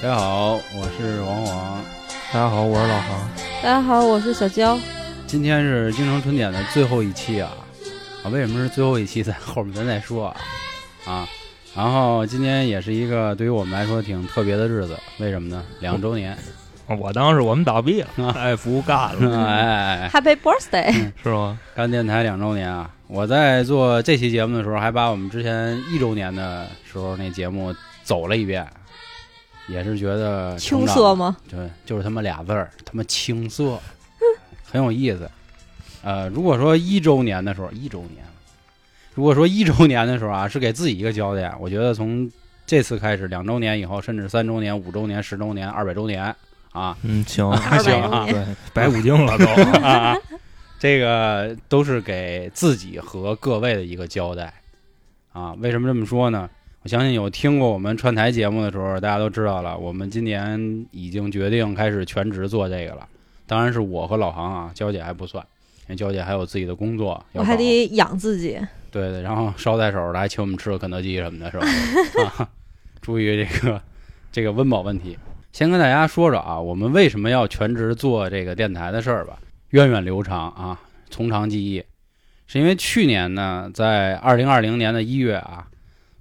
大家好，我是王黄。大家好，我是老航。大家好，我是小娇。今天是京城春点的最后一期啊！啊，为什么是最后一期？在后面咱再说啊。啊，然后今天也是一个对于我们来说挺特别的日子，为什么呢？两周年，我当时我们倒闭了，哎，不干了，哎哎哎，Happy Birthday！是吗？干电台两周年啊！我在做这期节目的时候，还把我们之前一周年的时候那节目走了一遍，也是觉得青涩吗？对，就是他妈俩字儿，他妈青涩，很有意思。呃，如果说一周年的时候，一周年，如果说一周年的时候啊，是给自己一个交代，我觉得从这次开始，两周年以后，甚至三周年、五周年、十周年、二百周年啊，嗯，行，还行啊对，白骨精了都。啊，这个都是给自己和各位的一个交代啊。为什么这么说呢？我相信有听过我们串台节目的时候，大家都知道了，我们今年已经决定开始全职做这个了。当然是我和老航啊，娇姐还不算，因为娇姐还有自己的工作我还得养自己。对对，然后捎带手的还请我们吃个肯德基什么的，是吧？啊，注意这个这个温饱问题。先跟大家说说啊，我们为什么要全职做这个电台的事儿吧？源远流长啊，从长计议，是因为去年呢，在二零二零年的一月啊，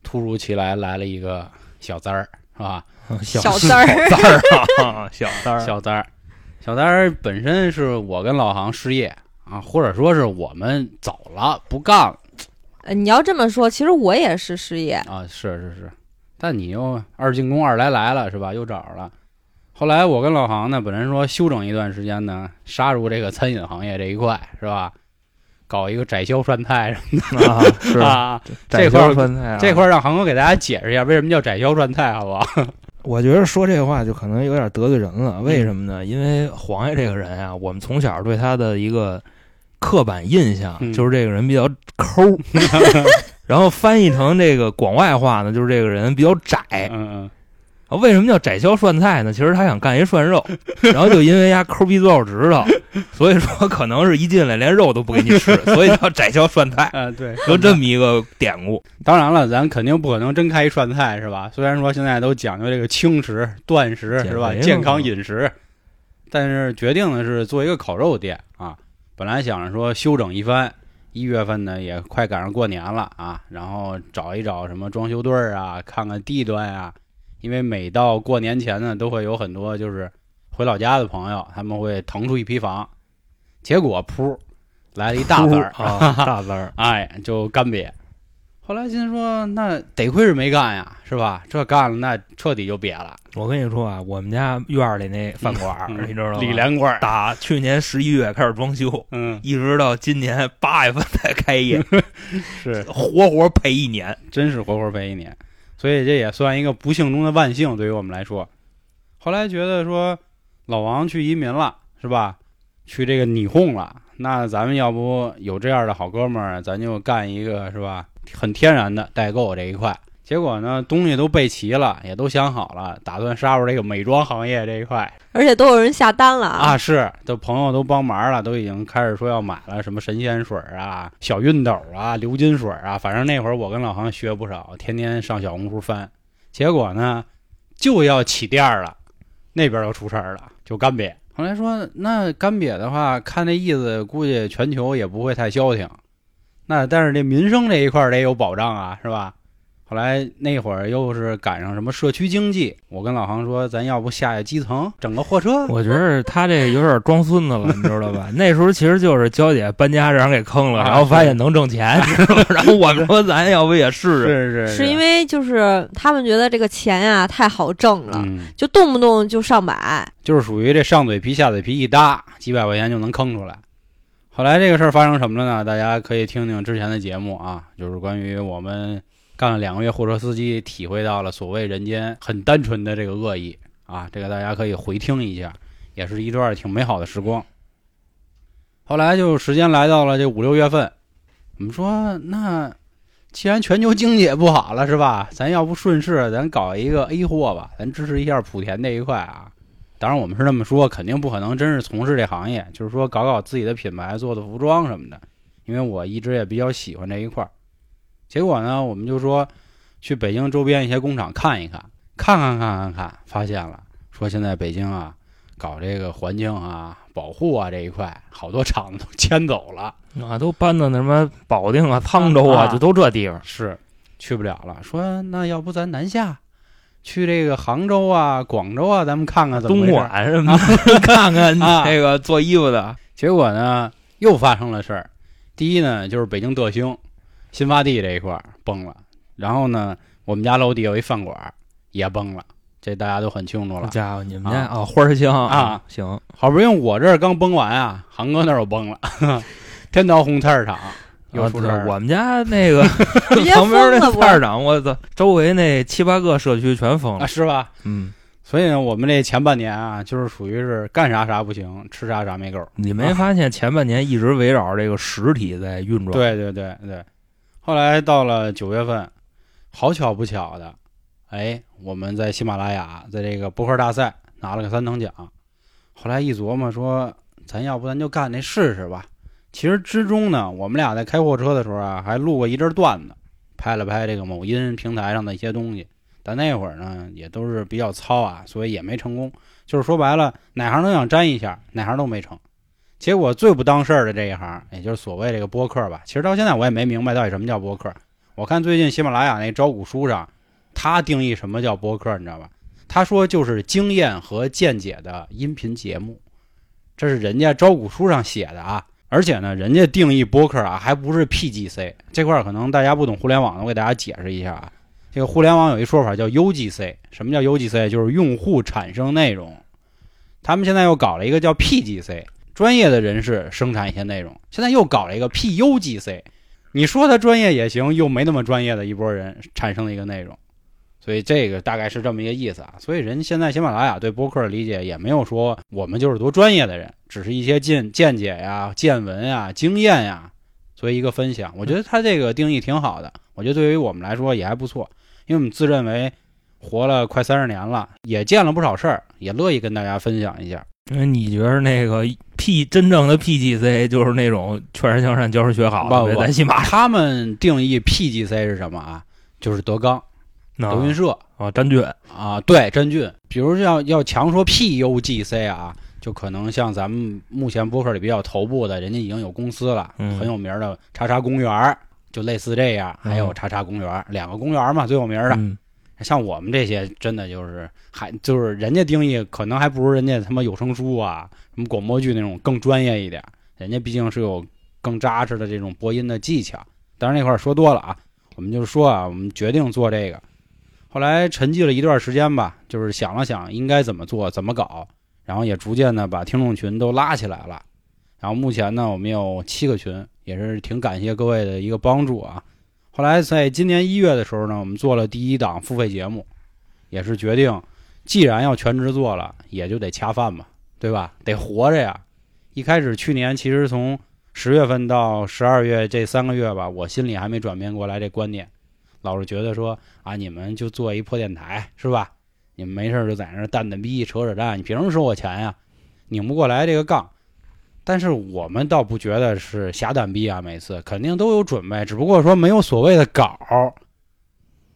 突如其来来了一个小三儿，是吧？小小三儿小三儿啊，小三儿，小三儿，小三儿本身是我跟老航失业啊，或者说是我们走了不干了。呃，你要这么说，其实我也是失业。啊，是是是，但你又二进宫二来来了是吧？又找着了。后来我跟老航呢，本来说休整一段时间呢，杀入这个餐饮行业这一块是吧？搞一个窄销涮菜什么的啊，窄这块儿销酸菜啊。这块儿让航哥给大家解释一下，为什么叫窄销涮菜，好不好？我觉得说这话就可能有点得罪人了。为什么呢？因为黄爷这个人啊，我们从小对他的一个刻板印象嗯就是这个人比较抠，然后翻译成这个广外话呢，就是这个人比较窄。嗯嗯，啊，为什么叫窄销涮菜呢？其实他想干一涮肉，然后就因为丫抠鼻子肉指头，所以说可能是一进来连肉都不给你吃，所以叫窄销涮菜，啊对，有这么一个典故。当然了，咱肯定不可能真开一涮菜是吧？虽然说现在都讲究这个轻食、断食是吧？健康饮食，但是决定的是做一个烤肉店啊。本来想着说休整一番，一月份呢也快赶上过年了啊，然后找一找什么装修队儿啊，看看地段啊。因为每到过年前呢，都会有很多就是回老家的朋友，他们会腾出一批房，结果噗来了一大字儿啊，大字儿，哎，就干瘪。后来心说，那得亏是没干呀，是吧？这干了，那彻底就瘪了。我跟你说啊，我们家院儿里那饭馆儿，嗯你知道吗？李连贵儿，打去年十一月开始装修，嗯，一直到今年八月份才开业，是，活活赔一年。真是活活赔一年。所以这也算一个不幸中的万幸，对于我们来说。后来觉得说，老王去移民了，是吧？去这个拟哄了，那咱们要不有这样的好哥们儿，咱就干一个是吧？很天然的代购这一块。结果呢，东西都备齐了，也都想好了，打算杀入这个美妆行业这一块。而且都有人下单了啊，！是，都朋友都帮忙了，都已经开始说要买了，什么神仙水啊、小熨斗啊、流金水啊，反正那会儿我跟老航学不少，天天上小红书翻。结果呢，就要起店儿了，那边又出事儿了，就干瘪。后来说，那干瘪的话，看那意思，估计全球也不会太消停。那但是这民生这一块得有保障啊，是吧？后来那会儿又是赶上什么社区经济，我跟老航说，咱要不下下基层，整个货车？我觉得他这有点装孙子了，你知道吧？那时候其实就是娇姐搬家让人给坑了，啊然后发现能挣钱，然后我们说咱要不也试试？是是是因为就是他们觉得这个钱呀、太好挣了，嗯，就动不动就上百。就是属于这上嘴皮下嘴皮一搭，几百块钱就能坑出来。后来这个事儿发生什么了呢？大家可以听听之前的节目啊，就是关于我们干了两个月货车司机，体会到了所谓人间很单纯的这个恶意啊，这个大家可以回听一下，也是一段挺美好的时光。后来就时间来到了这五六月份，我们说那既然全球经济也不好了，是吧？咱要不顺势咱搞一个 A 货吧，咱支持一下莆田这一块啊。当然我们是这么说，肯定不可能真是从事这行业，就是说搞搞自己的品牌，做做服装什么的。因为我一直也比较喜欢这一块儿。结果呢，我们就说去北京周边一些工厂看一看。看看看看看，发现了，说现在北京啊，搞这个环境啊、保护啊这一块，好多厂子都 迁走了，啊，都搬到那什么保定啊、沧州啊，啊就都这地方。是去不了了。说那要不咱南下，去这个杭州啊、广州啊，咱们看看怎么东。莞什么的，看看啊这个做衣服的，结果呢，又发生了事儿。第一呢，就是北京德兴新发地这一块崩了，然后呢，我们家楼底有一饭馆也崩了，这大家都很清楚了。好家伙，你们家啊花儿香啊，行，好不容易我这儿刚崩完啊，航哥那儿又崩了，天桃红菜市场又啊出事儿了。我们家那个 旁边那菜市场，我操，周围那七八个社区全封啊，了。是吧？嗯，所以呢，我们这前半年啊，就是属于是干啥啥不行，吃啥啥没够。你没发现前半年一直围绕这个实体在运转？，对对对对，后来到了九月份，好巧不巧的，哎，我们在喜马拉雅在这个博客大赛拿了个三等奖。后来一琢磨说，咱要不咱就干那试试吧。其实之中呢，我们俩在开货车的时候啊，还录过一阵段子，拍了拍这个某音平台上的一些东西。但那会儿呢，也都是比较糙啊，所以也没成功。就是说白了，哪行都想沾一下，哪行都没成。结果最不当事儿的这一行，也就是所谓这个播客吧，其实到现在我也没明白到底什么叫播客。我看最近喜马拉雅那招股书上，他定义什么叫播客，你知道吧？他说就是经验和见解的音频节目，这是人家招股书上写的啊。而且呢，人家定义播客啊，还不是 PGC 这块儿，可能大家不懂互联网的，我给大家解释一下啊。这个互联网有一说法叫 UGC，什么叫 UGC？就是用户产生内容。他们现在又搞了一个叫 PGC，专业的人士生产一些内容。现在又搞了一个 PUGC，你说他专业也行，又没那么专业的一波人产生的一个内容。所以这个大概是这么一个意思啊。所以人现在喜马拉雅对播客的理解也没有说我们就是多专业的人，只是一些见见解呀、见闻呀、经验呀，作为一个分享。我觉得他这个定义挺好的，我觉得对于我们来说也还不错，因为我们自认为活了快三十年了，也见了不少事儿，也乐意跟大家分享一下。那你觉得那个 P 真正的 PGC 就是那种劝人向善，教人学好的呗？不不咱起码他们定义 PGC 是什么啊？就是德纲、德云社啊，詹俊啊，对，詹俊。比如要要强说 PUGC 啊，就可能像咱们目前播客里比较头部的，人家已经有公司了，嗯很有名的叉叉公园儿，就类似这样，还有嗯叉叉公园儿，两个公园儿嘛，最有名的。嗯像我们这些，真的就是还就是人家定义可能还不如人家他妈有声书啊，什么广播剧那种更专业一点。人家毕竟是有更扎实的这种播音的技巧。当然那块儿说多了啊，我们就是说啊，我们决定做这个。后来沉寂了一段时间吧，就是想了想应该怎么做、怎么搞，然后也逐渐的把听众群都拉起来了。然后目前呢，我们有七个群，也是挺感谢各位的一个帮助啊。后来在今年一月的时候呢，我们做了第一档付费节目，也是决定，既然要全职做了，也就得恰饭吧，对吧？得活着呀。一开始去年其实从十月份到十二月这三个月吧，我心里还没转变过来这观念，老是觉得说啊，你们就做一破电台是吧？你们没事就在那蛋蛋逼扯扯淡，你凭什么收我钱呀？拧不过来这个杠。但是我们倒不觉得是瞎蛋逼啊，每次肯定都有准备，只不过说没有所谓的稿儿。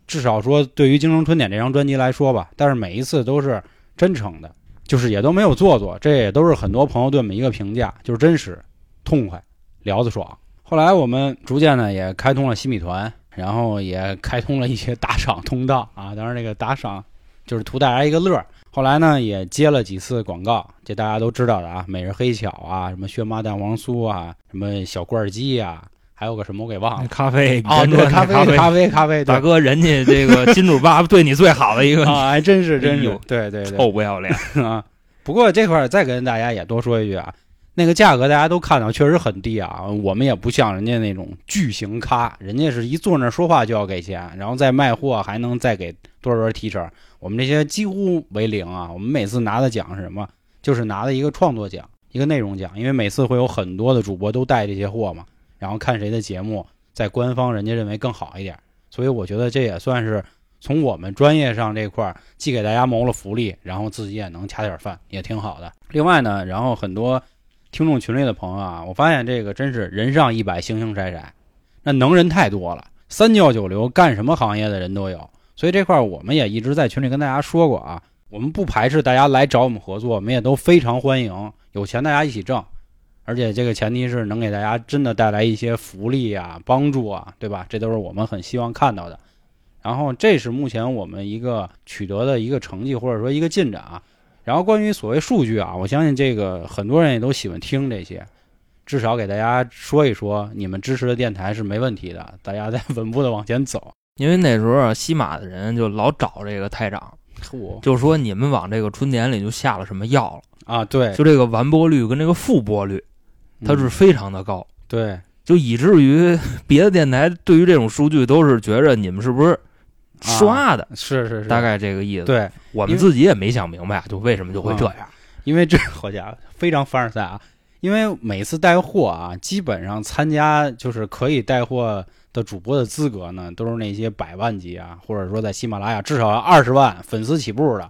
至少说对于《京城春典》这张专辑来说吧，但是每一次都是真诚的，就是也都没有做作，这也都是很多朋友对我们一个评价，就是真实、痛快、聊得爽。后来我们逐渐呢也开通了新米团，然后也开通了一些打赏通道啊，当然这个打赏就是图大家一个乐儿。后来呢，也接了几次广告，这大家都知道的啊，每日黑巧啊，什么薛妈蛋黄酥啊，什么小罐鸡啊，还有个什么我给忘了。咖啡哦，对，咖啡，咖咖啡，咖啡，大哥，人家这个金主爸爸对你最好的一个，啊，还真是，真是对对对臭不要脸！啊。不过这块儿再跟大家也多说一句啊，那个价格大家都看到，确实很低啊。我们也不像人家那种巨型咖，人家是一坐那儿说话就要给钱，然后再卖货还能再给多少多少提成。我们这些几乎为零啊。我们每次拿的奖是什么？就是拿的一个创作奖，一个内容奖，因为每次会有很多的主播都带这些货嘛，然后看谁的节目在官方人家认为更好一点，所以我觉得这也算是从我们专业上这块儿，既给大家谋了福利，然后自己也能恰点饭，也挺好的。另外呢，然后很多听众群里的朋友啊，我发现这个真是人上一百，形形色色，那能人太多了，三教九流，干什么行业的人都有。所以这块我们也一直在群里跟大家说过啊，我们不排斥大家来找我们合作，我们也都非常欢迎，有钱大家一起挣，而且这个前提是能给大家真的带来一些福利啊、帮助啊，对吧？这都是我们很希望看到的。然后这是目前我们一个取得的一个成绩或者说一个进展啊。然后关于所谓数据啊，我相信这个很多人也都喜欢听这些，至少给大家说一说，你们支持的电台是没问题的，大家在稳步的往前走。因为那时候啊，西马的人就老找这个台长，就说你们往这个春典里就下了什么药了，啊，对，就这个完播率跟这个复播率，它是嗯非常的高，对就以至于 别的电台对于这种数据都是觉着你们是不是刷的，是是是，大概这个意思。，对，我们自己也没想明白，就为什么就会这样。因为这好家伙非常凡尔赛啊！因为每次带货啊，基本上参加就是可以带货的主播的资格呢，都是那些百万级啊，或者说在喜马拉雅至少要二十万粉丝起步的，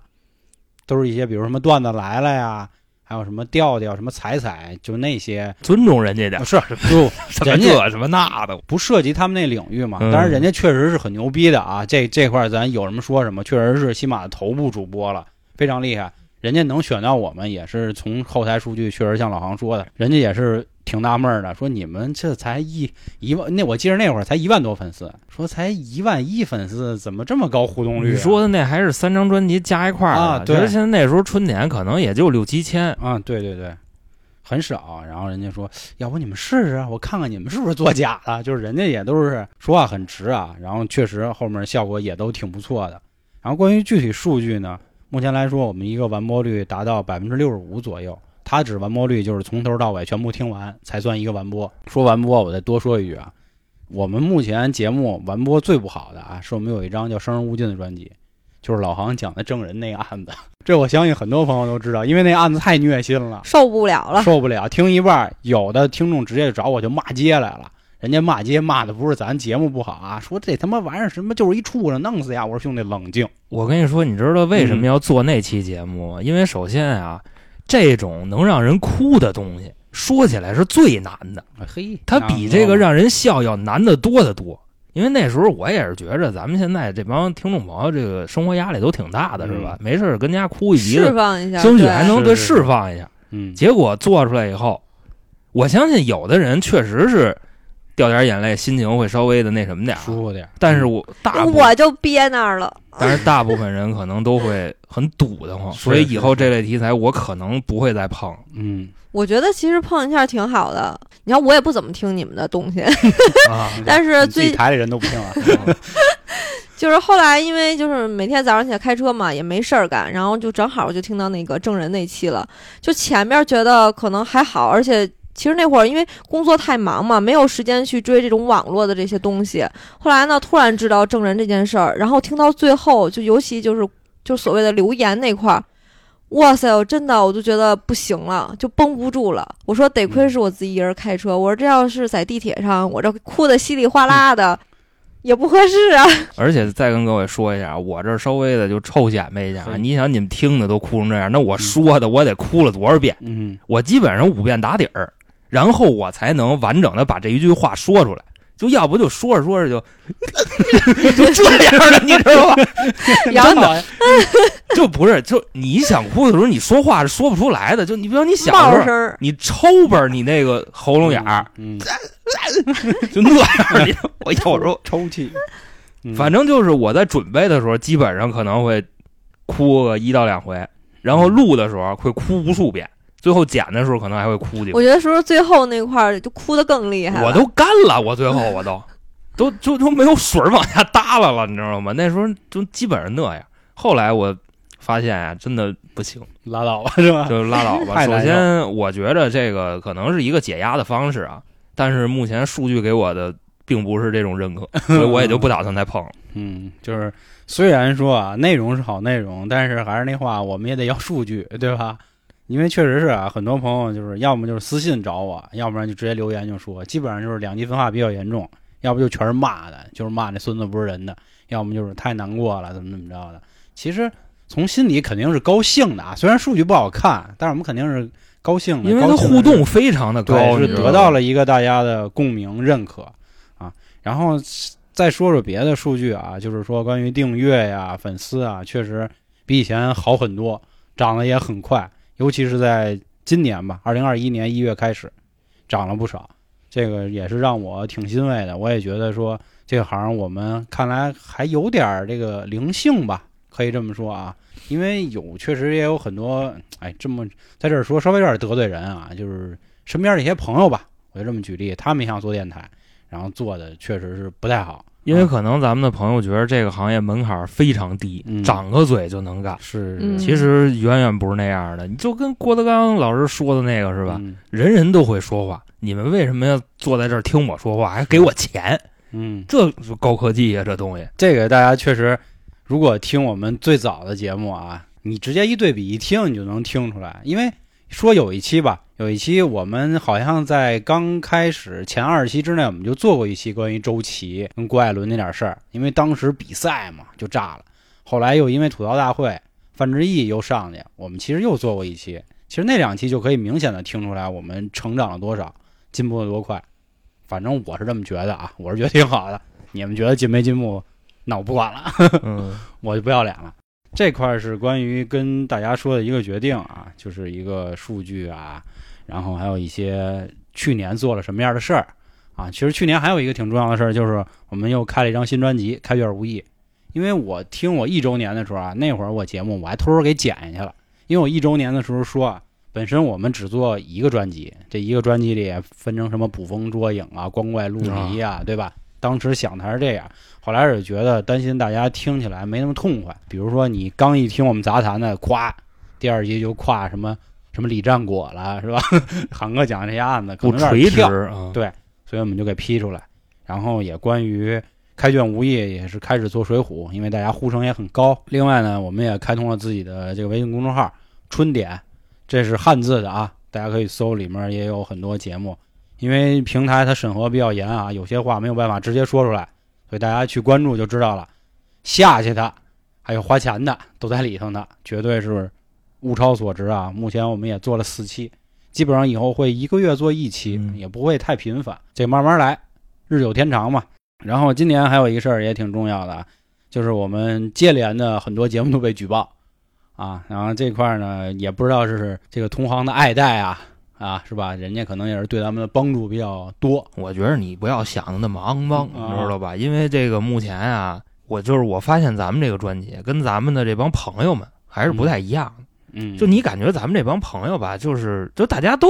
都是一些比如什么段子来了呀，还有什么调调、什么彩彩，就那些尊重人家点啊，是就 什么人家这什么那的，不涉及他们那领域嘛。嗯当然，人家确实是很牛逼的啊，这这块咱有什么说什么，确实是喜马的头部主播了，非常厉害。人家能选到我们，也是从后台数据，确实像老航说的，人家也是挺纳闷儿的，说你们这才一一万，那我记得那会儿才一万多粉丝，说才一万一粉丝，怎么这么高互动率、啊？你说的那还是三张专辑加一块儿啊对觉得现在那时候春点可能也就六七千，啊，对对对，很少。然后人家说，要不你们试试啊，我看看你们是不是作假的。就是人家也都是说话很直啊，然后确实后面效果也都挺不错的。然后关于具体数据呢，目前来说，我们一个完播率达到百分之六十五左右。它指完播率就是从头到尾全部听完才算一个完播。说完播，我再多说一句啊，我们目前节目完播最不好的啊，是我们有一张叫《生人勿近》的专辑，就是老航讲的证人那个案子。这我相信很多朋友都知道，因为那案子太虐心了。受不了了。受不了，听一半儿，有的听众直接就找我就骂街来了。人家骂街骂的不是咱节目不好啊，说这他妈玩意儿什么就是一畜生，弄死呀！我说兄弟冷静，我跟你说，你知道为嗯什么要做那期节目吗？因为首先啊，这种能让人哭的东西，说起来是最难的，哎嘿，它比这个让人笑要难得多得多。因为那时候我也是觉着，咱们现在这帮听众朋友，这个生活压力都挺大的，是吧？没事儿跟家哭一鼻释子，放一下，兴许还能对是是是释放一下。嗯，结果做出来以后，我相信有的人确实是掉点眼泪，心情会稍微的那什么点儿。舒服点儿。但是我大我就憋那儿了。但是大部分人可能都会很堵得慌，所以以后这类题材我可能不会再碰。嗯，我觉得其实碰一下挺好的。你看，我也不怎么听你们的东西 啊，但是最台里人都不听了。就是后来因为就是每天早上起来开车嘛，也没事儿干，然后就正好就听到那个证人那期了。就前面觉得可能还好，而且其实那会儿因为工作太忙嘛，没有时间去追这种网络的这些东西。后来呢，突然知道证人这件事儿，然后听到最后，就尤其就是就所谓的留言那块儿。哇塞！我真的我就觉得不行了，就绷不住了。我说得亏是我自己一人开车，我说这要是在地铁上，我这哭的稀里哗啦的，也不合适啊。而且再跟各位说一下，我这稍微的就臭显摆一下。是你想，你们听的都哭成这样，那我说的我得哭了多少遍？嗯，我基本上五遍打底儿，然后我才能完整的把这一句话说出来。就要不就说着说着就 就这样了，你知道吧？真的，就不是就你想哭的时候，你说话是说不出来的。就你比如你小时候，你抽吧，你那个喉咙眼儿嗯，就那样，你我有时候抽泣。嗯反正就是我在准备的时候，基本上可能会哭个一到两回，然后录的时候会哭无数遍，最后剪的时候可能还会哭几回。我觉得说最后那块儿就哭得更厉害。我都干了，我最后我都 都就都没有水往下耷拉了，你知道吗？那时候就基本上那样。后来我发现呀、真的不行，拉倒吧，是吧？就拉倒吧。首先，我觉得这个可能是一个解压的方式啊，但是目前数据给我的并不是这种认可，所以我也就不打算再碰了。嗯，就是虽然说啊，内容是好内容，但是还是那话，我们也得要数据，对吧？因为确实是啊，很多朋友就是要么就是私信找我，要不然就直接留言就说，基本上就是两极分化比较严重，要不就全是骂的，就是骂那孙子不是人的，要么就是太难过了，怎么怎么着的。其实从心里肯定是高兴的啊，虽然数据不好看，但是我们肯定是高兴的，因为它高兴的是互动非常的高，对，是得到了一个大家的共鸣认可啊。然后再说说别的数据啊，就是说关于订阅呀、粉丝啊，确实比以前好很多，涨得也很快，尤其是在今年吧，二零二一年一月开始，涨了不少，这个也是让我挺欣慰的。我也觉得说这个行我们看来还有点儿这个灵性吧，可以这么说啊，因为有确实也有很多，哎，这么在这儿说稍微有点得罪人啊，就是身边的一些朋友吧，我就这么举例，他们想做电台。然后做的确实是不太好，因为可能咱们的朋友觉得这个行业门槛非常低，嗯长个嘴就能干。是，嗯其实远远不是那样的，你就跟郭德纲老师说的那个是吧？嗯人人都会说话，你们为什么要坐在这儿听我说话，还给我钱？嗯，这是高科技呀、这东西。这个大家确实，如果听我们最早的节目啊，你直接一对比一听，你就能听出来。因为说有一期吧，有一期我们好像在刚开始前二十期之内，我们就做过一期关于周琦跟郭艾伦那点事儿。因为当时比赛嘛就炸了，后来又因为吐槽大会，范志毅又上去，我们其实又做过一期。其实那两期就可以明显的听出来我们成长了多少，进步了多快。反正我是这么觉得啊，我是觉得挺好的。你们觉得进没进步，那我不管了。嗯，我就不要脸了。这块儿是关于跟大家说的一个决定啊，就是一个数据啊，然后还有一些去年做了什么样的事儿啊。其实去年还有一个挺重要的事儿，就是我们又开了一张新专辑《开卷无益》。因为我听我一周年的时候啊，那会儿我节目我还偷偷给剪下去了，因为我一周年的时候说啊，本身我们只做一个专辑，这一个专辑里分成什么捕风捉影啊、光怪陆离啊，对吧？当时想的还是这样，后来是觉得担心大家听起来没那么痛快。比如说你刚一听我们杂谈的，咵，第二集就跨什么什么李战果了，是吧？韩哥讲这些案子可不能有点垂直跳，啊。对所以我们就给批出来。然后也关于开卷无益，也是开始做水浒，因为大家呼声也很高。另外呢，我们也开通了自己的这个微信公众号“春点”，这是汉字的啊，大家可以搜，里面也有很多节目。因为平台它审核比较严啊，有些话没有办法直接说出来，所以大家去关注就知道了。下去的，还有花钱的，都在里头呢，绝对是物超所值啊！目前我们也做了四期，基本上以后会一个月做一期，嗯也不会太频繁，这慢慢来，日久天长嘛。然后今年还有一个事儿也挺重要的啊，就是我们接连的很多节目都被举报啊，然后这块儿呢也不知道是这个同行的爱戴啊啊是吧？人家可能也是对咱们的帮助比较多，我觉得你不要想的那么肮脏，啊你知道吧？因为这个目前啊，我就是我发现咱们这个专辑跟咱们的这帮朋友们还是不太一样的。嗯，就你感觉咱们这帮朋友吧，就是就大家都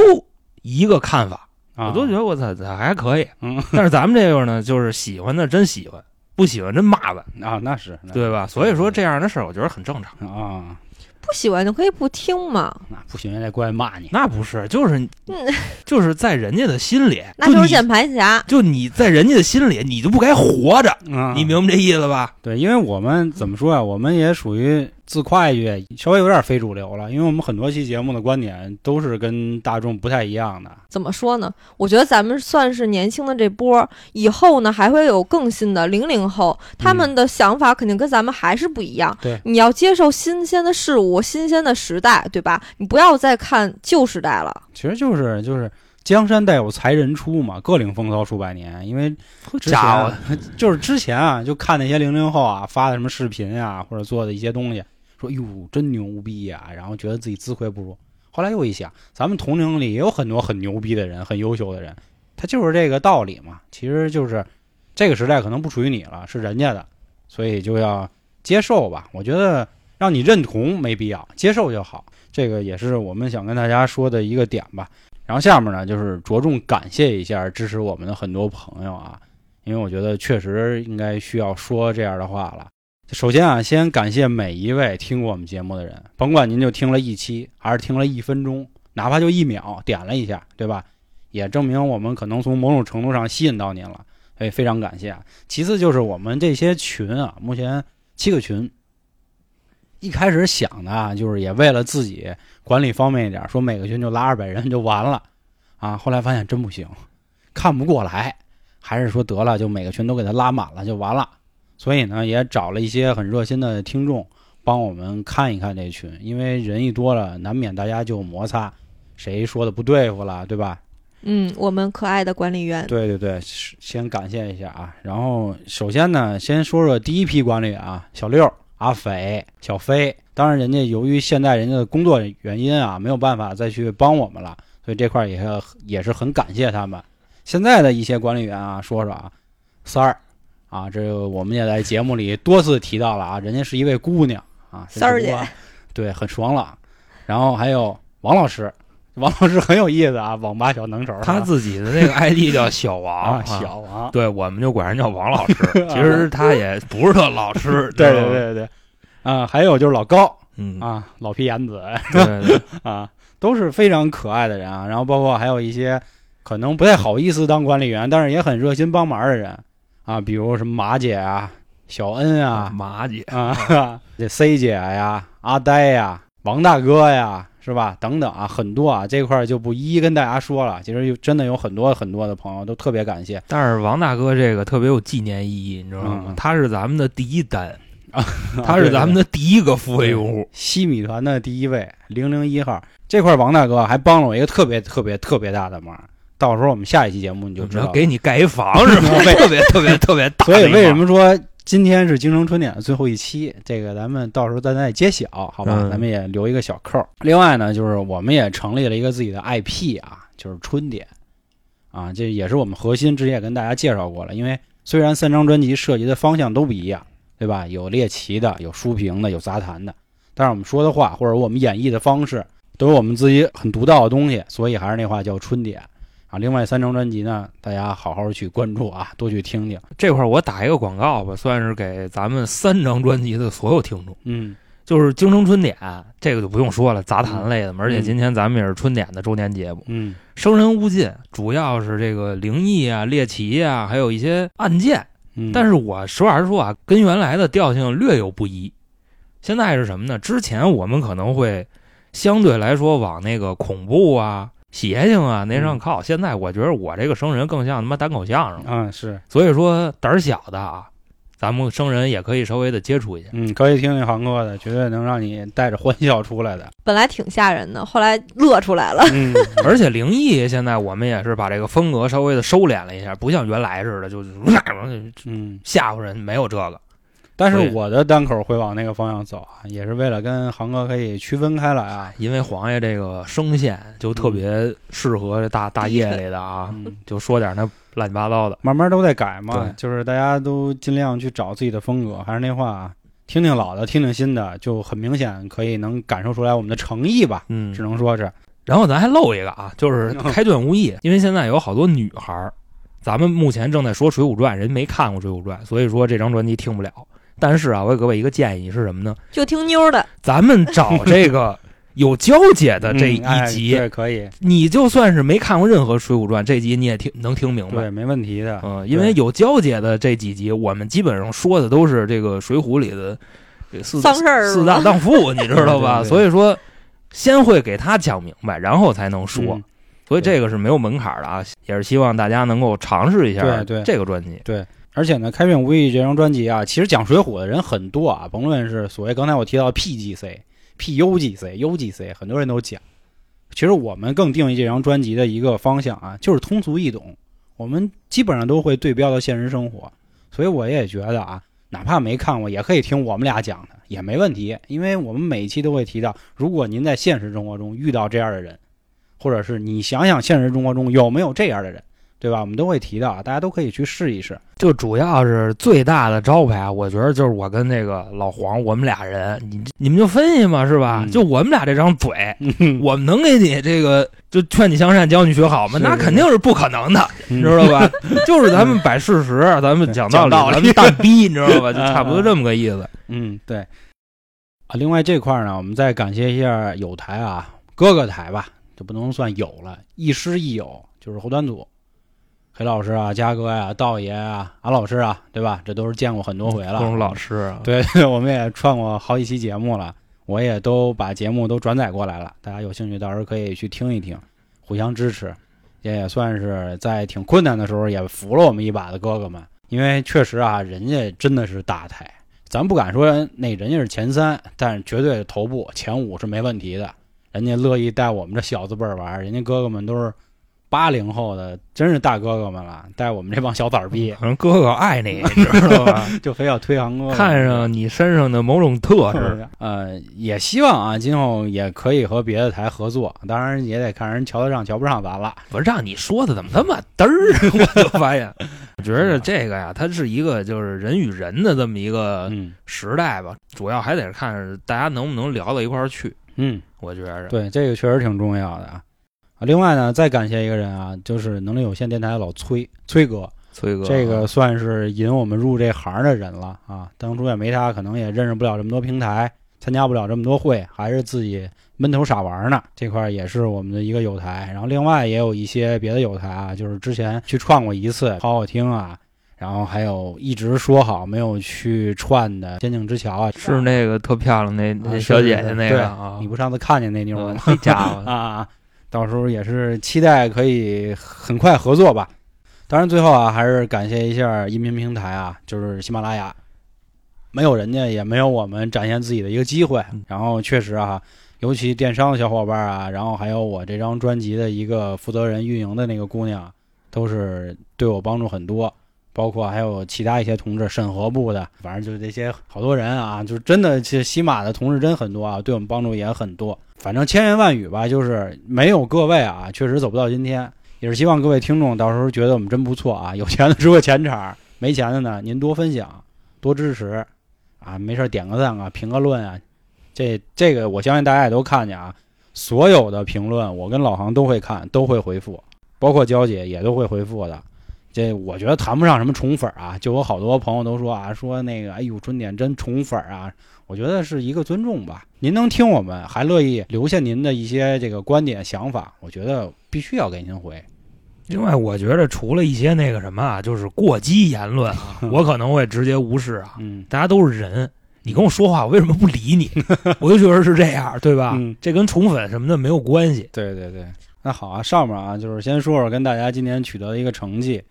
一个看法，啊，我都觉得我操，这还可以。嗯。但是咱们这个呢，就是喜欢的真喜欢，不喜欢真骂吧，啊，那是对吧？所以说这样的事儿，我觉得很正常。啊，不喜欢就可以不听嘛，那不行也得过来骂你，那不是，就是嗯。就是在人家的心里，那就是键盘侠。就你在人家的心里，你就不该活着，啊，你明白这意思吧？对，因为我们怎么说啊，我们也属于自夸一句，稍微有点非主流了，因为我们很多期节目的观点都是跟大众不太一样的。怎么说呢？我觉得咱们算是年轻的这波，以后呢还会有更新的零零后，他们的想法肯定跟咱们还是不一样。对你要接受新鲜的事物、新鲜的时代，对吧？你不要再看旧时代了。其实就是就是江山代有才人出嘛，各领风骚数百年。因为之前家伙，就是之前啊，就看那些零零后啊发的什么视频啊，或者做的一些东西，说哟真牛逼呀、然后觉得自己自愧不如。后来又一想，咱们同龄里也有很多很牛逼的人，很优秀的人，他就是这个道理嘛。其实就是这个时代可能不属于你了，是人家的，所以就要接受吧。我觉得让你认同没必要，接受就好。这个也是我们想跟大家说的一个点吧。然后下面呢，就是着重感谢一下支持我们的很多朋友啊，因为我觉得确实应该需要说这样的话了。首先啊，先感谢每一位听过我们节目的人，甭管您就听了一期，还是听了一分钟，哪怕就一秒点了一下，对吧？也证明我们可能从某种程度上吸引到您了，所以非常感谢啊。其次就是我们这些群啊，目前七个群，一开始想的啊，就是也为了自己管理方便一点，说每个群就拉二百人就完了啊。后来发现真不行，看不过来，还是说得了，就每个群都给他拉满了就完了。所以呢，也找了一些很热心的听众帮我们看一看这群，因为人一多了，难免大家就摩擦，谁说的不对付了，对吧？嗯，我们可爱的管理员，对对对，是先感谢一下啊。然后首先呢，先说说第一批管理员啊，小六、阿斐、小飞。当然，人家由于现在人家的工作原因啊，没有办法再去帮我们了，所以这块也是也是很感谢他们。现在的一些管理员啊，说说啊，三儿啊，这个我们也在节目里多次提到了啊，人家是一位姑娘啊，三儿姐，对，很爽朗。然后还有王老师。王老师很有意思啊，网吧小能手。他自己的那个 ID 叫小王，啊、小王，对，我们就管人叫王老师。其实他也不是特老师，对对对对，啊，还有就是老高，嗯啊，老皮眼子，对对对 啊，都是非常可爱的人啊。然后包括还有一些可能不太好意思当管理员，但是也很热心帮忙的人啊，比如什么马姐啊、小恩啊、马姐啊、这 C 姐呀、阿呆呀、王大哥呀。是吧？等等啊，很多啊，这块就不一一跟大家说了。其实有真的有很多很多的朋友都特别感谢。但是王大哥这个特别有纪念意义，你知道吗？嗯、他是咱们的第一单啊，他是咱们的第一个付费用户，西米团的第一位零零一号。这块王大哥还帮了我一个特别特别特别大的忙。到时候我们下一期节目你就知道，给你盖一房 是吗？特别特别特别大。所以为什么说？今天是京城春点的最后一期，这个咱们到时候再再揭晓，好吧？嗯、咱们也留一个小扣。另外呢，就是我们也成立了一个自己的 IP 啊，就是春点啊，这也是我们核心，之前也跟大家介绍过了。因为虽然三张专辑涉及的方向都不一样，对吧？有猎奇的，有书评的，有杂谈的，但是我们说的话或者我们演绎的方式，都有我们自己很独到的东西，所以还是那话叫春点。啊，另外三张专辑呢，大家好好去关注啊，多去听听。这块儿我打一个广告吧，算是给咱们三张专辑的所有听众。嗯，就是《京城春点》，这个就不用说了，杂谈类的嘛。而且今天咱们也是春点的周年节目。嗯，生人勿近，主要是这个灵异啊、猎奇啊，还有一些案件。嗯，但是我实话实说啊，跟原来的调性略有不一。现在是什么呢？之前我们可能会相对来说往那个恐怖啊。邪性啊，那上靠。现在我觉得我这个生人更像他妈单口相声嗯，是。所以说胆儿小的啊，咱们生人也可以稍微的接触一下。嗯，可以听听航哥的，绝对能让你带着欢笑出来的。本来挺吓人的，后来乐出来了。嗯，而且灵异现在我们也是把这个风格稍微的收敛了一下，不像原来似的就嗯吓唬人，没有这个。但是我的单口会往那个方向走啊，也是为了跟航哥可以区分开来啊。因为黄爷这个声线就特别适合大、大夜里的啊，嗯、就说点那乱七八糟的，慢慢都在改嘛。就是大家都尽量去找自己的风格。还是那话啊，听听老的，听听新的，就很明显可以能感受出来我们的诚意吧。嗯，只能说是。然后咱还漏一个啊，就是开卷无益，因为现在有好多女孩儿，咱们目前正在说《水浒传》，人没看过《水浒传》，所以说这张专辑听不了。但是啊，我给各位一个建议是什么呢？就听妞的，咱们找这个 有交姐的这一集，嗯哎、可以。你就算是没看过任何《水浒传》，这集你也听能听明白，对，没问题的。嗯，因为有交姐的这几集，我们基本上说的都是这个《水浒》里的四丧事儿、四大荡妇，你知道吧？对对对所以说，先会给他讲明白，然后才能说。嗯、所以这个是没有门槛的啊，也是希望大家能够尝试一下对对这个专辑。对。而且呢，《开卷无意》这张专辑啊，其实讲水浒的人很多啊，甭论是所谓刚才我提到 PGC、PUGC、UGC，很多人都讲。其实我们更定义这张专辑的一个方向啊，就是通俗易懂。我们基本上都会对标到现实生活，所以我也觉得啊，哪怕没看过，也可以听我们俩讲的，也没问题。因为我们每一期都会提到，如果您在现实生活中遇到这样的人，或者是你想想现实生活中有没有这样的人。对吧？我们都会提到啊，大家都可以去试一试。就主要是最大的招牌啊，我觉得就是我跟那个老黄，我们俩人，你你们就分析嘛，是吧？嗯、就我们俩这张嘴，嗯、我们能给你这个就劝你向善，教你学好吗？那肯定是不可能的，嗯、你知道吧？就是咱们摆事实，咱们讲道理，咱们蛋逼，你知道吧？就差不多这么个意思。嗯，对。啊，另外这块呢，我们再感谢一下有台啊，哥哥台吧，就不能算有了，亦师亦友，就是后端组。黑老师啊，嘉哥呀、道爷啊、安老师啊，对吧？这都是见过很多回了。各种老师啊，对，我们也串过好几期节目了，我也都把节目都转载过来了。大家有兴趣，到时候可以去听一听，互相支持，这也算是在挺困难的时候也扶了我们一把的哥哥们。因为确实啊，人家真的是大台，咱不敢说那人家是前三，但是绝对头部前五是没问题的。人家乐意带我们这小字辈玩，人家哥哥们都是。八零后的真是大哥哥们了，带我们这帮小崽儿逼，可能哥哥爱你，知道吧？就非要推航哥哥，看上你身上的某种特质，呃，也希望啊，今后也可以和别的台合作，当然也得看人瞧得上瞧不上咱了。我让你说的怎么那么嘚儿？我就发现，我觉得这个呀，它是一个就是人与人的这么一个嗯时代吧，主要还得是看大家能不能聊到一块儿去。嗯，我觉着，对，这个确实挺重要的啊。啊，另外呢，再感谢一个人啊，就是能力有限电台的老崔崔哥，崔哥，这个算是引我们入这行的人了啊。当初也没他，可能也认识不了这么多平台，参加不了这么多会，还是自己闷头傻玩呢。这块也是我们的一个友台。然后另外也有一些别的友台啊，就是之前去串过一次，好好听啊。然后还有一直说好没有去串的《仙境之桥》啊，是那个特漂亮那那小姐姐那个啊，你不上次看见那妞吗？那家伙 啊！到时候也是期待可以很快合作吧。当然，最后啊，还是感谢一下音频平台啊，就是喜马拉雅，没有人家也没有我们展现自己的一个机会。然后确实啊，尤其电商的小伙伴啊，然后还有我这张专辑的一个负责人运营的那个姑娘，都是对我帮助很多。包括还有其他一些同志，审核部的，反正就是这些好多人啊，就是真的，这喜马的同志真很多啊，对我们帮助也很多。反正千言万语吧，就是没有各位啊，确实走不到今天。也是希望各位听众到时候觉得我们真不错啊，有钱的支个钱场，没钱的呢，您多分享，多支持啊，没事点个赞啊，评个论啊。这这个我相信大家也都看见啊，所有的评论我跟老航都会看，都会回复，包括娇姐也都会回复的。这我觉得谈不上什么宠粉啊，就有好多朋友都说啊，说那个哎呦春点真宠粉啊，我觉得是一个尊重吧。您能听我们，还乐意留下您的一些这个观点想法，我觉得必须要给您回。另外，我觉得除了一些那个什么啊，就是过激言论啊，我可能会直接无视啊。嗯，大家都是人，你跟我说话，我为什么不理你？我就觉得是这样，对吧？嗯这跟宠粉什么的没有关系。对对对，那好啊，上面啊就是先说说跟大家今年取得的一个成绩。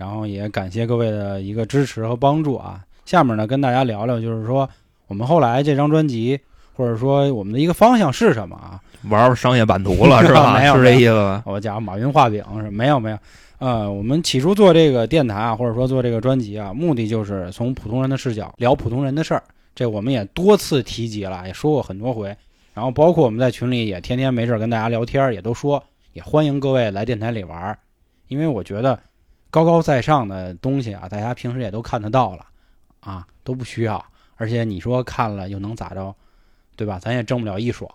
然后也感谢各位的一个支持和帮助啊！下面呢，跟大家聊聊，就是说我们后来这张专辑，或者说我们的一个方向是什么啊？玩商业版图了 是吧？没有是这意思吧？我讲马云画饼是没有没有，呃，我们起初做这个电台啊，或者说做这个专辑啊，目的就是从普通人的视角聊普通人的事儿。这我们也多次提及了，也说过很多回。然后包括我们在群里也天天没事跟大家聊天，也都说也欢迎各位来电台里玩，因为我觉得。高高在上的东西啊，大家平时也都看得到了，啊，都不需要。而且你说看了又能咋着，对吧？咱也挣不了一爽，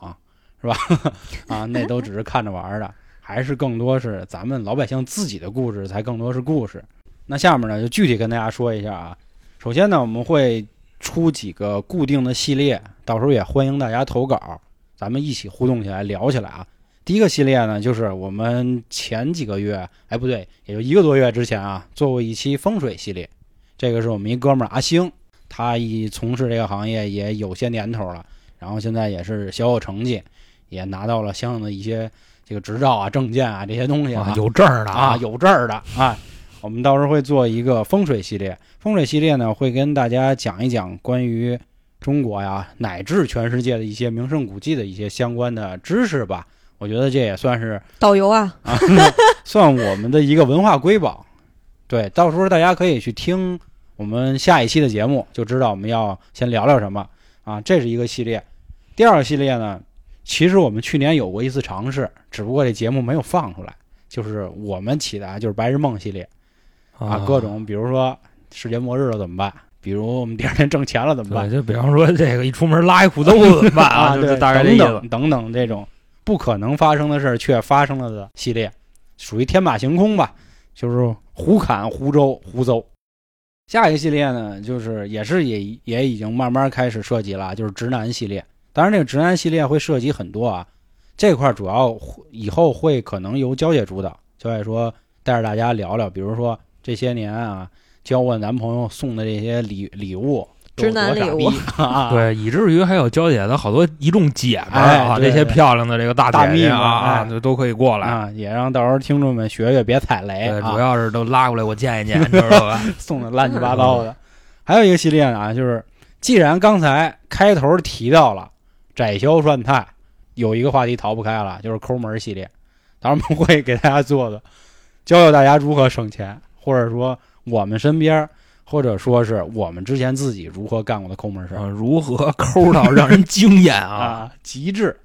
是吧？啊，那都只是看着玩的，还是更多是咱们老百姓自己的故事，才更多是故事。那下面呢，就具体跟大家说一下啊。首先呢，我们会出几个固定的系列，到时候也欢迎大家投稿，咱们一起互动起来，聊起来啊。第一个系列呢，就是我们前几个月，哎，不对，也就一个多月之前啊，做过一期风水系列。这个是我们一哥们儿阿星，他一从事这个行业也有些年头了，然后现在也是小有成绩，也拿到了相应的一些这个执照啊、证件啊这些东西啊，有证的啊，有证的啊。我们到时候会做一个风水系列，风水系列呢会跟大家讲一讲关于中国呀乃至全世界的一些名胜古迹的一些相关的知识吧。我觉得这也算是导游啊，啊，算我们的一个文化瑰宝。对，到时候大家可以去听我们下一期的节目，就知道我们要先聊聊什么啊。这是一个系列。第二个系列呢，其实我们去年有过一次尝试，只不过这节目没有放出来。就是我们起的，就是白日梦系列啊，各种比如说世界末日了怎么办？比如我们第二天挣钱了怎么办？就比方说这个一出门拉一裤兜子怎么办啊？就大概这意思。等等这种。不可能发生的事儿却发生了的系列，属于天马行空吧，就是胡侃、胡诌、胡诌。下一个系列呢，就是也是也也已经慢慢开始涉及了，就是直男系列。当然，这个直男系列会涉及很多啊，这块主要以后会可能由娇姐主导。娇姐说带着大家聊聊，比如说这些年啊，交过男朋友送的这些礼礼物。直男礼物，对，以至于还有娇姐的好多一众姐们啊，这些漂亮的这个大姐姐啊，就都可以过来啊，也让到时候听众们学学，别踩雷。对，主要是都拉过来我见一见，知道吧？送的乱七八糟的。还有一个系列啊，就是既然刚才开头提到了窄销涮菜，有一个话题逃不开了，就是抠门系列。到时候我们会给大家做的，教教大家如何省钱，或者说我们身边，或者说是我们之前自己如何干过的抠门事儿啊，如何抠到让人惊艳啊？啊，极致。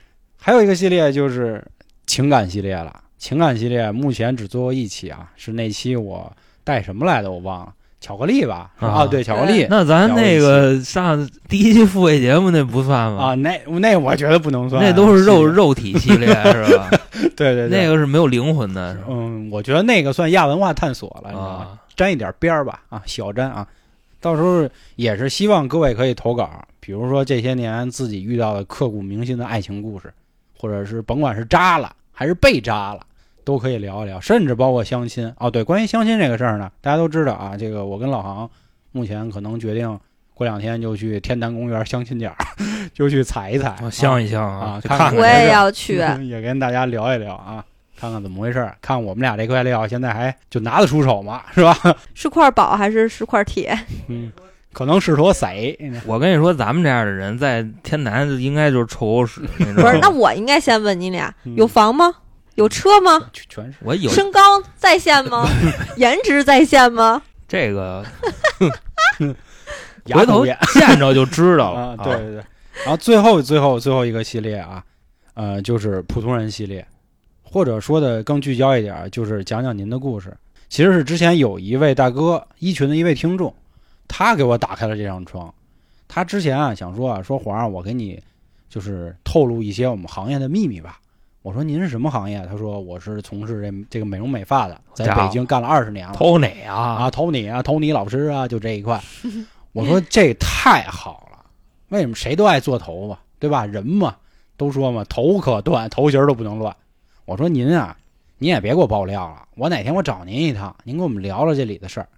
还有一个系列就是情感系列了，情感系列目前只做过一期啊，是那期我带什么来的我忘了，巧克力吧？啊对，巧克力那咱那个上第一期付费节目那不算吗？啊，那那我觉得不能算，那都是肉肉体系列是吧？对对对，那个是没有灵魂的，嗯，我觉得那个算亚文化探索了，你知道吗？啊，沾一点边儿吧，啊，小沾啊。到时候也是希望各位可以投稿，比如说这些年自己遇到的刻骨铭心的爱情故事，或者是甭管是渣了还是被渣了，都可以聊一聊，甚至包括相亲。哦，对，关于相亲这个事儿呢，大家都知道啊，这个我跟老航目前可能决定过两天就去天坛公园相亲点儿，就去踩一踩，我相一相啊我也要去。也跟大家聊一聊啊，看看怎么回事儿，看我们俩这块料现在还就拿得出手吗？是吧？是块宝还是是块铁？嗯，可能是坨塞。我跟你说，咱们这样的人在天南应该就是臭狗屎，不是，那我应该先问你俩，嗯有房吗？有车吗？全全是我有身高在线吗？颜值在线吗？这个，牙回头见着就知道了啊，对对对。然后最后最后最后一个系列啊，呃，就是普通人系列，或者说的更聚焦一点儿，就是讲讲您的故事。其实是之前有一位大哥一群的一位听众，他给我打开了这扇窗。他之前啊想说啊，说皇上，我给你就是透露一些我们行业的秘密吧。我说您是什么行业？他说我是从事这这个美容美发的，在北京干了二十年了。偷你啊？啊，投你啊，投你老师啊，就这一块。我说这太好了，为什么谁都爱做头发，对吧？人嘛，都说嘛，头可断，头型儿都不能乱。我说您啊，您也别给我爆料了，我哪天我找您一趟，您跟我们聊聊这里的事儿，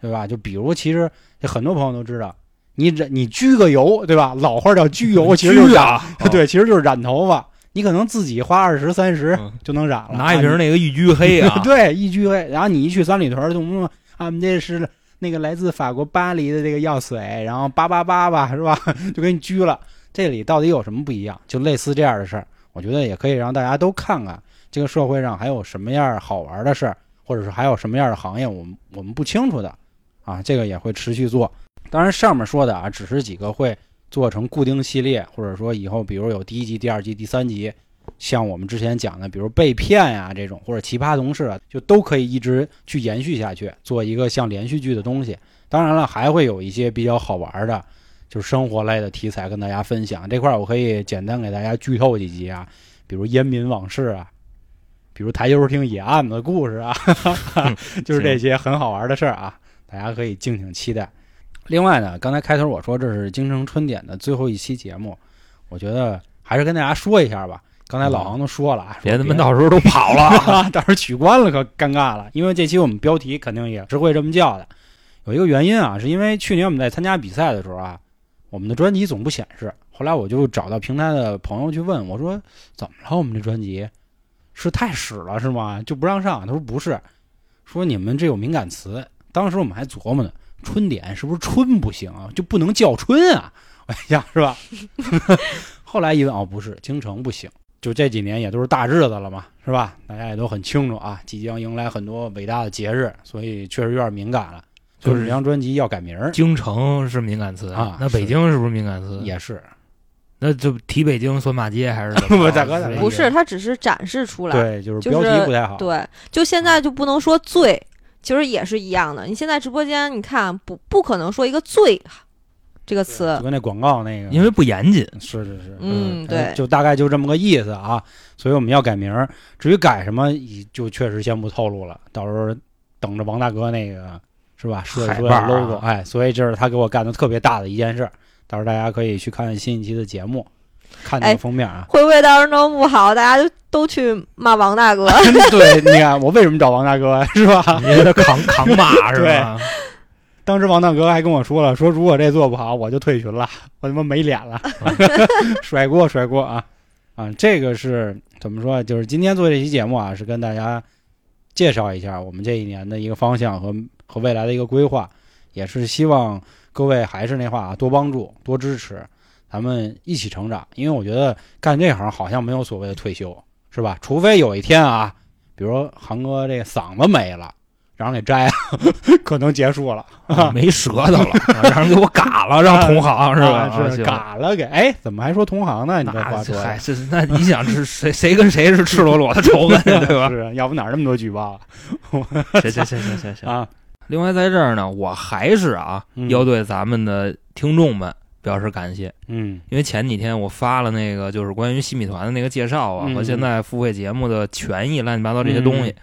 对吧？就比如其实这很多朋友都知道，你染你焗个油，对吧？老话叫焗油，其实就是染，啊，对，其实就是染头发。你可能自己花二十三十嗯就能染了，拿一啊瓶那个一居黑啊，对，一居黑，然后你一去三里屯儿，怎么啊？我们这是那个来自法国巴黎的这个药水，然后八八八吧，是吧？就给你拘了。这里到底有什么不一样？就类似这样的事儿，我觉得也可以让大家都看看这个社会上还有什么样好玩的事儿，或者是还有什么样的行业我们我们不清楚的啊，这个也会持续做。当然，上面说的啊，只是几个会做成固定系列，或者说以后比如有第一集、第二集、第三集，像我们之前讲的，比如被骗呀、这种，或者奇葩同事啊，就都可以一直去延续下去，做一个像连续剧的东西。当然了，还会有一些比较好玩的，就是生活类的题材跟大家分享。这块儿我可以简单给大家剧透几集啊，比如烟民往事啊，比如台球厅野案子的故事啊，就是这些很好玩的事儿啊，大家可以敬请期待。另外呢，刚才开头我说这是京城春点的最后一期节目，我觉得还是跟大家说一下吧。刚才老王都说了啊，别他妈到时候都跑了。啊，到时候取关了可尴尬了，因为这期我们标题肯定也是会这么叫的。有一个原因啊，是因为去年我们在参加比赛的时候啊，我们的专辑总不显示。后来我就找到平台的朋友去问我说：“怎么了？我们这专辑是太屎了是吗？就不让上？”他说：“不是，说你们这有敏感词。”当时我们还琢磨呢，春点是不是春不行啊？就不能叫春啊？我想是吧？后来一问哦，不是，京城不行。就这几年也都是大日子了嘛，是吧？大家也都很清楚啊，即将迎来很多伟大的节日，所以确实有点敏感了。就是这张专辑要改名儿，京城是敏感词啊那北京是不是敏感词？也是那就提北京算骂街还是怎么着？不大哥大哥不是，他只是展示出来。对，就是标题不太好。对，就现在就不能说醉，其实也是一样的。你现在直播间，你看不不可能说一个醉这个词就，跟那广告那个，因为不严谨。是是是，嗯，对，就大概就这么个意思啊。所以我们要改名儿，至于改什么，就确实先不透露了，到时候等着王大哥那个是吧，设计出来海报啊 logo，哎，所以这是他给我干的特别大的一件事儿。到时候大家可以去看新一期的节目，看那哎个封面啊。会不会到时候弄不好，大家就都去骂王大哥？对，你看我为什么找王大哥是吧？你为他扛扛骂是吧？当时王大哥还跟我说了，说如果这做不好，我就退群了，我他妈没脸了，甩锅甩锅啊啊！这个是怎么说？就是今天做这期节目啊，是跟大家介绍一下我们这一年的一个方向和和未来的一个规划，也是希望各位还是那话啊，多帮助多支持，咱们一起成长。因为我觉得干这行好像没有所谓的退休，是吧？除非有一天啊，比如说航哥这嗓子没了，让人给摘了，可能结束了，没舌头了，让人给我嘎了，让同行是吧？啊是嘎了给，哎，怎么还说同行呢？你这话那说这那你想是谁谁跟谁是赤裸裸的仇恨呀，对吧？是，要不哪那么多举报行行行行行行。啊？另外在这儿呢，我还是啊嗯要对咱们的听众们表示感谢，嗯因为前几天我发了那个就是关于新米团的那个介绍啊，嗯和现在付费节目的权益乱七八糟这些东西。嗯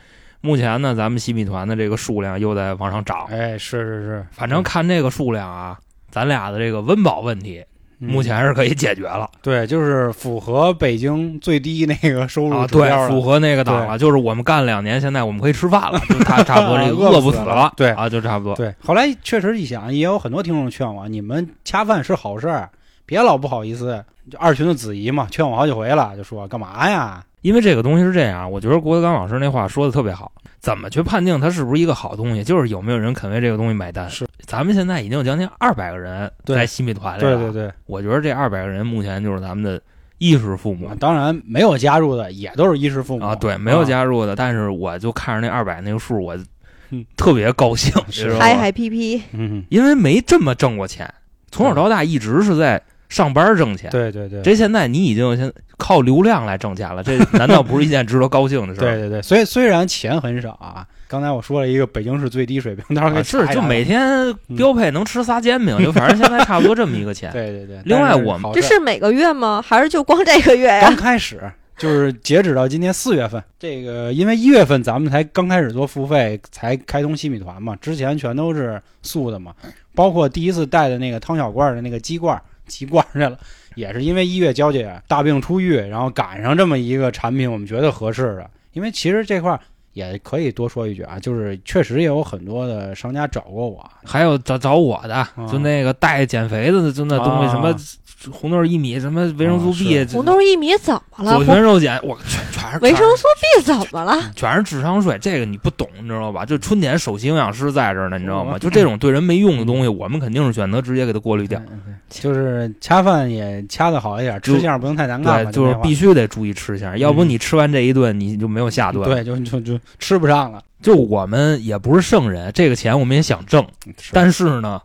目前呢，咱们新米团的这个数量又在往上涨，哎，是是是，反正看这个数量啊，咱俩的这个温饱问题嗯目前是可以解决了。对，就是符合北京最低那个收入啊，对符合那个档了，就是我们干两年，现在我们可以吃饭了，就差 差不多这个饿不死饿不死了对啊，就差不多。对，后来确实一想，也有很多听众劝我，你们恰饭是好事儿，别老不好意思。就二群的子怡嘛，劝我好几回了，就说干嘛呀？因为这个东西是这样，我觉得郭德纲老师那话说的特别好。怎么去判定它是不是一个好东西？就是有没有人肯为这个东西买单。是，咱们现在已经有将近二百个人在新米团里了。对对对，我觉得这二百个人目前就是咱们的衣食父母啊当然没有加入的也都是衣食父母啊，对，没有加入的，但是我就看着那二百那个数，我嗯特别高兴，嗨嗨皮皮，嗯，因为没这么挣过钱，从小到大一直是在上班挣钱。对对对，这现在你已经先靠流量来挣钱了，这难道不是一件值得高兴的事儿？对对对，所以虽然钱很少啊，刚才我说了一个北京市最低水平，到时候啊是就每天标配能吃仨煎饼，就反正现在差不多这么一个钱。对对对。另外我们这是每个月吗？还是就光这个月呀刚？开始，就是截止到今年四月份，这个因为一月份咱们才刚开始做付费，才开通新米团嘛，之前全都是素的嘛，包括第一次带的那个汤小罐的那个鸡罐鸡罐去了，也是因为一月娇姐大病初愈，然后赶上这么一个产品，我们觉得合适的，因为其实这块儿也可以多说一句啊，就是确实也有很多的商家找过我，还有找找我的，就那个带减肥的，就那东西，啊什么红豆薏米，什么维生素啊 B，红豆薏米怎么了？左旋肉碱，我全全是维生素 B 怎么了？全是智商税，这个你不懂，你知道吧？就春点首席营养师在这儿呢，你知道吗？嗯就这种对人没用的东西，我们肯定是选择直接给它过滤掉。嗯就是掐饭也掐的好一点，吃相不用太难看对，就是必须得注意吃相，要不你吃完这一顿，你就没有下顿。，对，就就就吃不上了。就我们也不是圣人，这个钱我们也想挣，但是呢，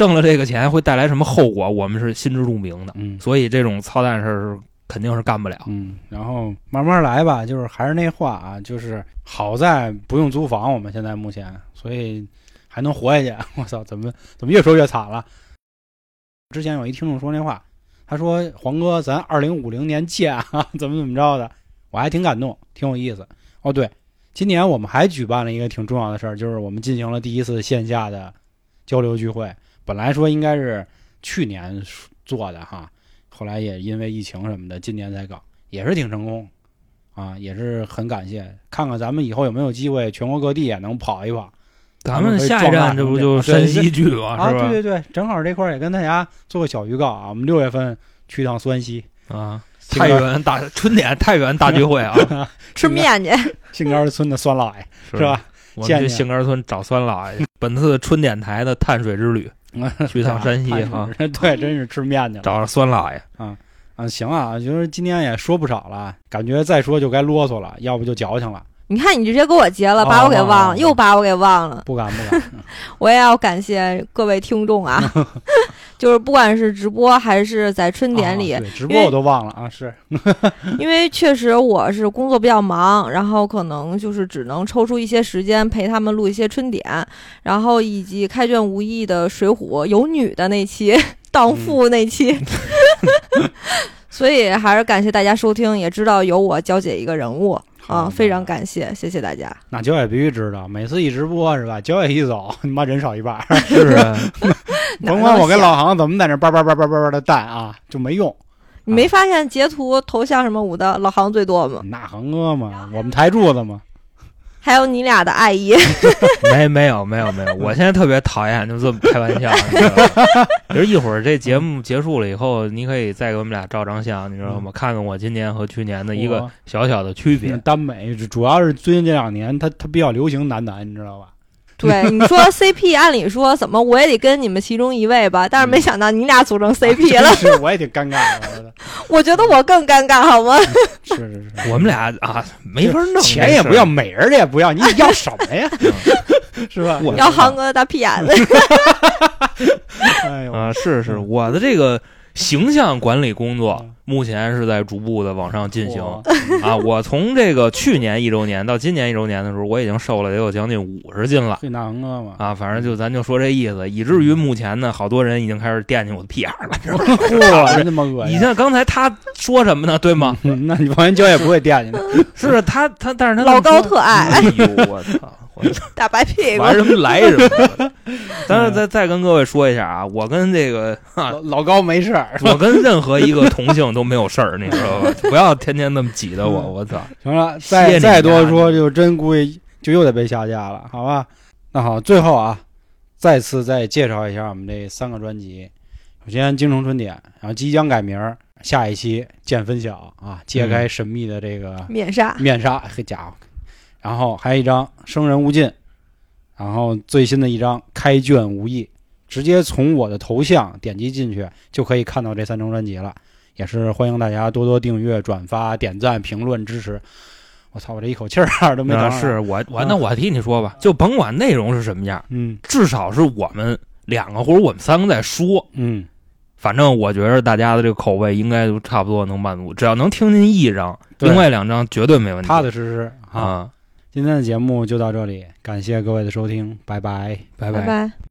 挣了这个钱会带来什么后果，我们是心知肚明的。嗯所以这种操蛋事儿是肯定是干不了。嗯，然后慢慢来吧，就是还是那话啊，就是好在不用租房，我们现在目前，所以还能活下去。我操，怎么怎么越说越惨了？之前有一听众说那话，他说黄哥，咱二零五零年见啊，怎么怎么着的，我还挺感动，挺有意思。哦，对，今年我们还举办了一个挺重要的事儿，就是我们进行了第一次线下的交流聚会。本来说应该是去年做的哈，后来也因为疫情什么的，今年才搞，也是挺成功啊，也是很感谢。看看咱们以后有没有机会，全国各地也能跑一跑咱们下一站这不就山西去吗？啊！是吧？对对对，正好这块儿也跟大家做个小预告啊，我们六月份去趟山西，啊，太原大春点太原大聚会啊，吃面去，杏干村的酸老爷是吧？我们去杏干村找酸老爷。本次春点台的碳水之旅，去趟山西啊，对，真是吃面去了，找着酸辣爷啊。啊，行啊，就是今天也说不少了，感觉再说就该啰嗦了，要不就矫情了。你看你直接给我截了，把我给忘了，又把我给忘了。不敢不敢，我也要感谢各位听众啊，就是不管是直播还是在春典里，对直播我都忘了啊，是 因为确实我是工作比较忙，然后可能就是只能抽出一些时间陪他们录一些春典，然后以及开卷无益的水浒有女的那期荡妇那期。所以还是感谢大家收听，也知道有我娇姐一个人物啊，非常感谢，谢谢大家。那九也必须知道，每次一直播是吧？九也一走，你妈人少一半是不。是啊，甭管我跟老航怎么在那叭叭叭叭叭叭的带啊，就没用。你没发现截图头像什么舞的老航最多吗？那航哥嘛，我们台柱子嘛，还有你俩的爱意，没没有没有没有，我现在特别讨厌就这么开玩笑，你知道吗？就是一会儿这节目结束了以后，你可以再给我们俩照张相，你知道吗？看看我今年和去年的一个小小的区别。耽美主要是最近这两年，它它比较流行男男，你知道吧？对，你说 CP，按理说怎么我也得跟你们其中一位吧，但是没想到你俩组成 CP 了，是我也挺尴尬的，我觉得我更尴尬，好吗？是是是，我们俩啊没法弄，钱也不要，美人的也不要，你要什么呀？是吧？我要航哥的大屁眼子，哎呦啊，是是，我的这个形象管理工作目前是在逐步的往上进行啊。我从这个去年一周年到今年一周年的时候，我已经瘦了得有将近五十斤了会拿横哥嘛？啊。反正就咱就说这意思，以至于目前呢，好多人已经开始惦记我的屁眼了，知道吗？嚯，真他妈恶心！你像刚才他说什么呢？对吗？嗯 那你王元娇也不会惦记的。是他他，但是他老高特特爱哎呦我操！我 大白屁股玩，什么来什么。但是再再跟各位说一下啊，我跟这个啊 老老高没事儿，我跟任何一个同性都没有事儿，你知道吧？不要天天那么挤的我，我操！行了，再再多说就真估计就又得被下架了，好吧？那好，最后啊，再次再介绍一下我们这三个专辑。首先，《京城春典》，然后即将改名，下一期见分晓啊，揭开神秘的这个面纱，面纱，嘿家伙！然后还有一张《生人勿近》，然后最新的一张《开卷无益》，直接从我的头像点击进去就可以看到这三张专辑了。也是欢迎大家多多订阅、转发、点赞、评论支持。我操，我这一口气儿都没那。是我我啊那我替你说吧，就甭管内容是什么样，嗯至少是我们两个或者我们三个在说。嗯，反正我觉得大家的这个口味应该都差不多能满足，只要能听进一张，另外两张绝对没问题。踏踏实实啊。啊，今天的节目就到这里，感谢各位的收听，拜拜。拜拜拜。